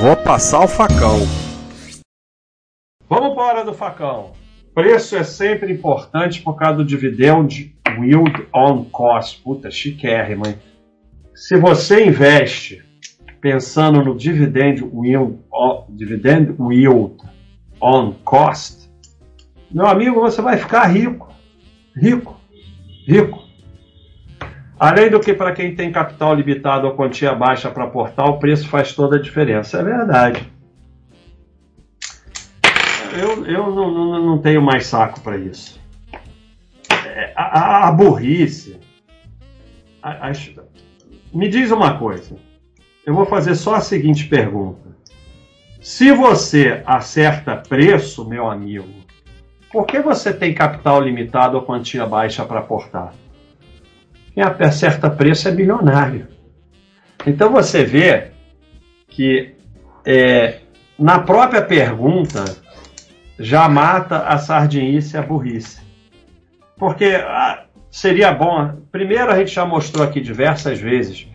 Vou passar o facão. Vamos para a hora do facão. Preço é sempre importante por causa do dividend yield on cost. Puta, chiquérrimo, hein? Se você investe pensando no dividend yield, dividend yield on cost, meu amigo, você vai ficar rico. Rico. Rico. Além do que, para quem tem capital limitado ou quantia baixa para aportar, o preço faz toda a diferença. É verdade. Eu, eu não, não, não tenho mais saco para isso. É, a, a, a, burrice. A, me diz uma coisa. Eu vou fazer só a seguinte pergunta. Se você acerta preço, meu amigo, por que você tem capital limitado ou quantia baixa para aportar? Quem acerta preço é bilionário. Então você vê que é, na própria pergunta já mata a sardinice e a burrice. Porque ah, seria bom. Primeiro, a gente já mostrou aqui diversas vezes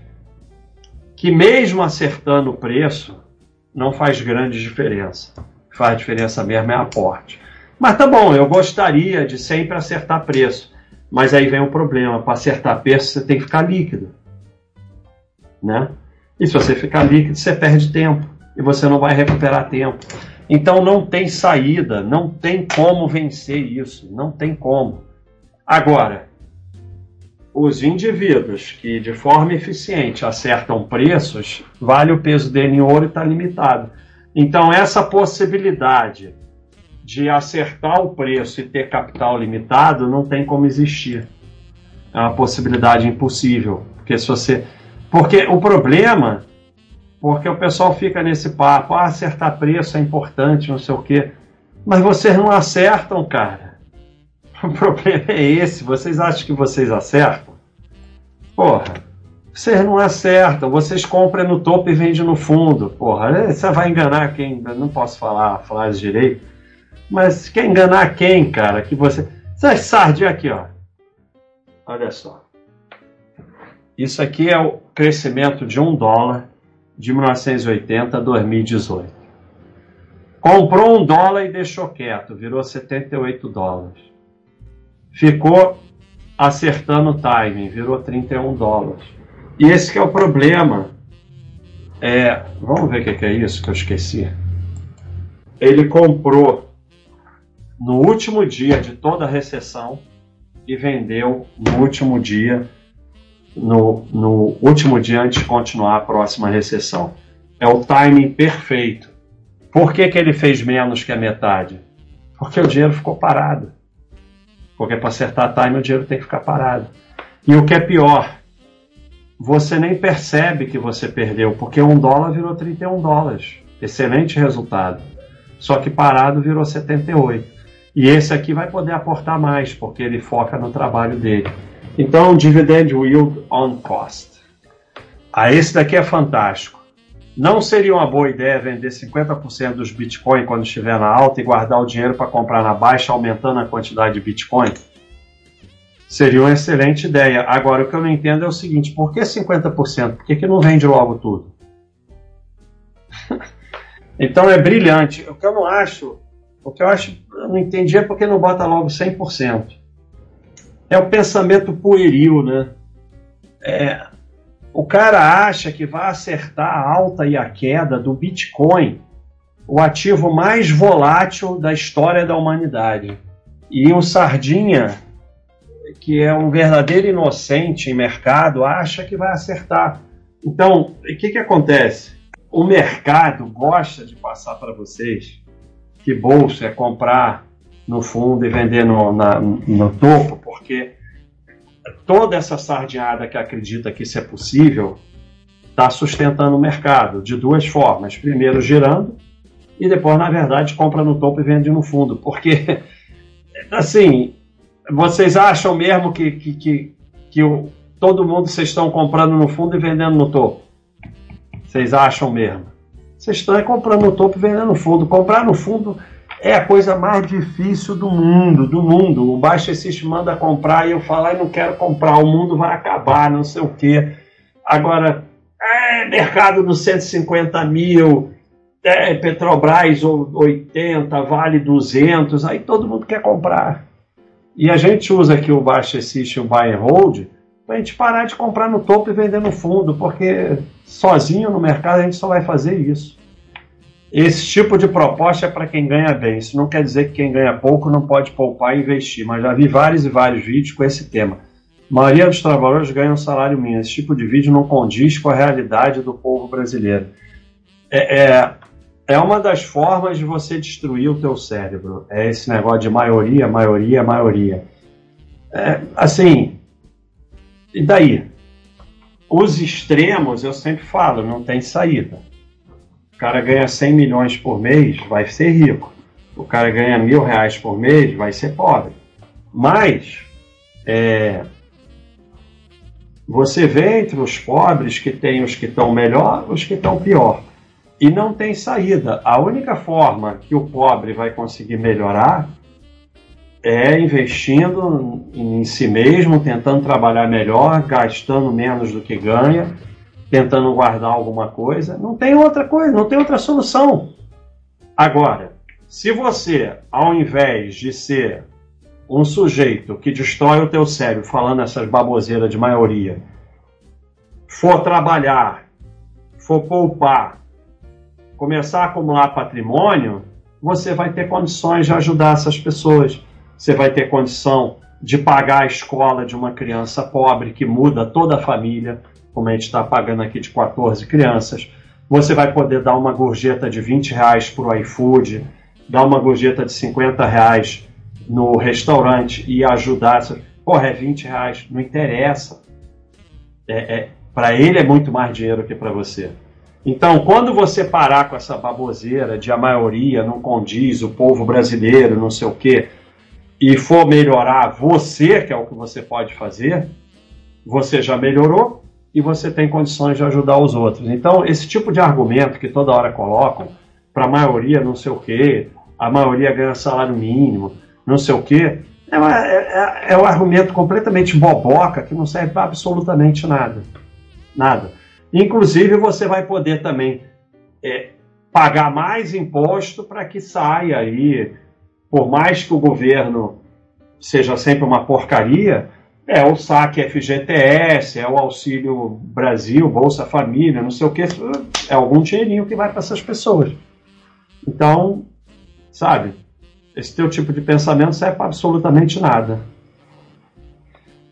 que, mesmo acertando o preço, não faz grande diferença. Faz diferença mesmo é aporte. Mas tá bom, eu gostaria de sempre acertar preço. Mas aí vem o problema, para acertar preço você tem que ficar líquido. Né? E se você ficar líquido, você perde tempo e você não vai recuperar tempo. Então não tem saída, não tem como vencer isso, não tem como. Agora, os indivíduos que de forma eficiente acertam preços, vale o peso dele em ouro e está limitado. Então essa possibilidade de acertar o preço e ter capital limitado não tem como existir. É uma possibilidade impossível. Porque se você. Porque o problema. Porque o pessoal fica nesse papo, ah, acertar preço é importante, não sei o quê. Mas vocês não acertam, cara. O problema é esse. Vocês acham que vocês acertam? Porra, vocês não acertam. Vocês compram no topo e vendem no fundo. Porra, você vai enganar quem. Não posso falar a frase direito mas quer enganar quem, cara? Que você. Essas sardinhas aqui, ó. Olha só. Isso aqui é o crescimento de um dólar de 1980 a 2018. Comprou um dólar e deixou quieto, virou 78 dólares. Ficou acertando o timing, virou 31 dólares. E esse que é o problema. É, vamos ver o que é isso que eu esqueci. Ele comprou no último dia de toda a recessão e vendeu no último dia, no, no último dia antes de continuar a próxima recessão. É o timing perfeito. Por que, que ele fez menos que a metade? Porque o dinheiro ficou parado. Porque para acertar time o dinheiro tem que ficar parado. E o que é pior, você nem percebe que você perdeu, porque um dólar virou 31 dólares. Excelente resultado. Só que parado virou 78. E esse aqui vai poder aportar mais, porque ele foca no trabalho dele. Então, dividend yield on cost. Ah, esse daqui é fantástico. Não seria uma boa ideia vender 50% dos Bitcoin quando estiver na alta e guardar o dinheiro para comprar na baixa, aumentando a quantidade de Bitcoin? Seria uma excelente ideia. Agora, o que eu não entendo é o seguinte: por que 50%? Por que, que não vende logo tudo? então é brilhante. O que eu não acho o que eu acho, eu não entendi é porque não bota logo 100%. É o pensamento pueril, né? É, o cara acha que vai acertar a alta e a queda do Bitcoin, o ativo mais volátil da história da humanidade. E o Sardinha, que é um verdadeiro inocente em mercado, acha que vai acertar. Então, o que, que acontece? O mercado gosta de passar para vocês que bolsa é comprar no fundo e vender no, na, no topo, porque toda essa sardinhada que acredita que isso é possível está sustentando o mercado de duas formas. Primeiro, girando, e depois, na verdade, compra no topo e vende no fundo. Porque, assim, vocês acham mesmo que, que, que, que o, todo mundo vocês estão comprando no fundo e vendendo no topo? Vocês acham mesmo? Vocês estão comprando no topo e vendendo no fundo. Comprar no fundo é a coisa mais difícil do mundo, do mundo. O Baixa System manda comprar e eu falo, ah, não quero comprar, o mundo vai acabar, não sei o quê. Agora, é, mercado dos 150 mil, é, Petrobras 80, Vale 200, aí todo mundo quer comprar. E a gente usa aqui o Baixa System, o Buy and Hold, para a gente parar de comprar no topo e vender no fundo, porque sozinho no mercado a gente só vai fazer isso. Esse tipo de proposta é para quem ganha bem. Isso não quer dizer que quem ganha pouco não pode poupar e investir, mas já vi vários e vários vídeos com esse tema. A maioria dos trabalhadores ganha um salário mínimo. Esse tipo de vídeo não condiz com a realidade do povo brasileiro. É, é, é uma das formas de você destruir o teu cérebro. É esse negócio de maioria, maioria, maioria. É, assim, e daí? Os extremos, eu sempre falo, não tem saída cara ganha 100 milhões por mês, vai ser rico. O cara ganha mil reais por mês, vai ser pobre. Mas é, você vê entre os pobres que tem os que estão melhor, os que estão pior. E não tem saída. A única forma que o pobre vai conseguir melhorar é investindo em si mesmo, tentando trabalhar melhor, gastando menos do que ganha tentando guardar alguma coisa. Não tem outra coisa, não tem outra solução. Agora, se você, ao invés de ser um sujeito que destrói o teu cérebro falando essas baboseiras de maioria, for trabalhar, for poupar, começar a acumular patrimônio, você vai ter condições de ajudar essas pessoas. Você vai ter condição de pagar a escola de uma criança pobre que muda toda a família como a gente está pagando aqui de 14 crianças. Você vai poder dar uma gorjeta de 20 reais para o iFood, dar uma gorjeta de 50 reais no restaurante e ajudar. Porra, é 20 reais, não interessa. É, é para ele é muito mais dinheiro que para você. Então, quando você parar com essa baboseira de a maioria não condiz, o povo brasileiro, não sei o quê, e for melhorar você, que é o que você pode fazer, você já melhorou, e você tem condições de ajudar os outros. Então, esse tipo de argumento que toda hora colocam, para a maioria não sei o quê, a maioria ganha salário mínimo, não sei o quê, é, uma, é, é, é um argumento completamente boboca que não serve para absolutamente nada. Nada. Inclusive, você vai poder também é, pagar mais imposto para que saia aí, por mais que o governo seja sempre uma porcaria, é o saque FGTS, é o Auxílio Brasil, Bolsa Família, não sei o que, é algum dinheirinho que vai para essas pessoas. Então, sabe, esse teu tipo de pensamento serve para absolutamente nada.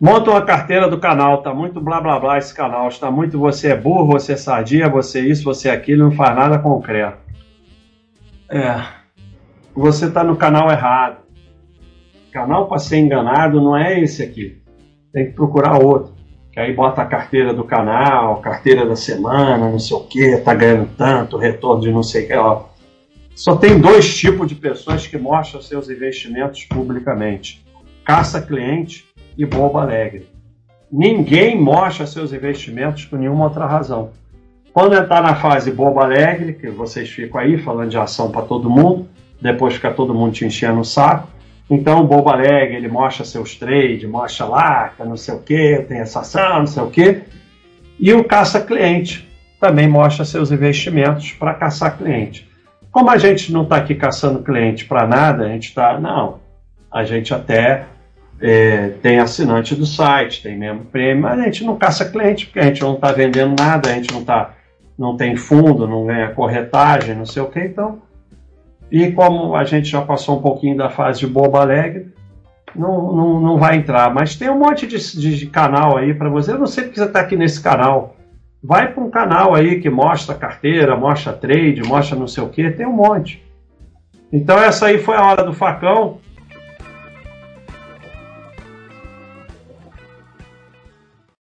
Monta uma carteira do canal, tá muito blá blá blá esse canal, está muito você é burro, você é sadia, você é isso, você é aquilo, não faz nada concreto. É, você está no canal errado. Canal para ser enganado não é esse aqui tem que procurar outro. Que aí bota a carteira do canal, carteira da semana, não sei o que, tá ganhando tanto, retorno de não sei o que. Ó. Só tem dois tipos de pessoas que mostram seus investimentos publicamente: caça-cliente e boba alegre. Ninguém mostra seus investimentos por nenhuma outra razão. Quando entrar na fase boba alegre, que vocês ficam aí falando de ação para todo mundo, depois fica todo mundo te enchendo o saco, então o Bobo Alegre, ele mostra seus trades, mostra lá, não sei o que, tem essa ação, não sei o que. E o caça-cliente também mostra seus investimentos para caçar cliente. Como a gente não está aqui caçando cliente para nada, a gente está. Não. A gente até é, tem assinante do site, tem membro prêmio, mas a gente não caça cliente, porque a gente não está vendendo nada, a gente não, tá, não tem fundo, não ganha corretagem, não sei o que, então e como a gente já passou um pouquinho da fase de boba alegre, não, não, não vai entrar. Mas tem um monte de, de, de canal aí para você. Eu não sei porque você está aqui nesse canal. Vai para um canal aí que mostra carteira, mostra trade, mostra não sei o que, tem um monte. Então essa aí foi a hora do facão.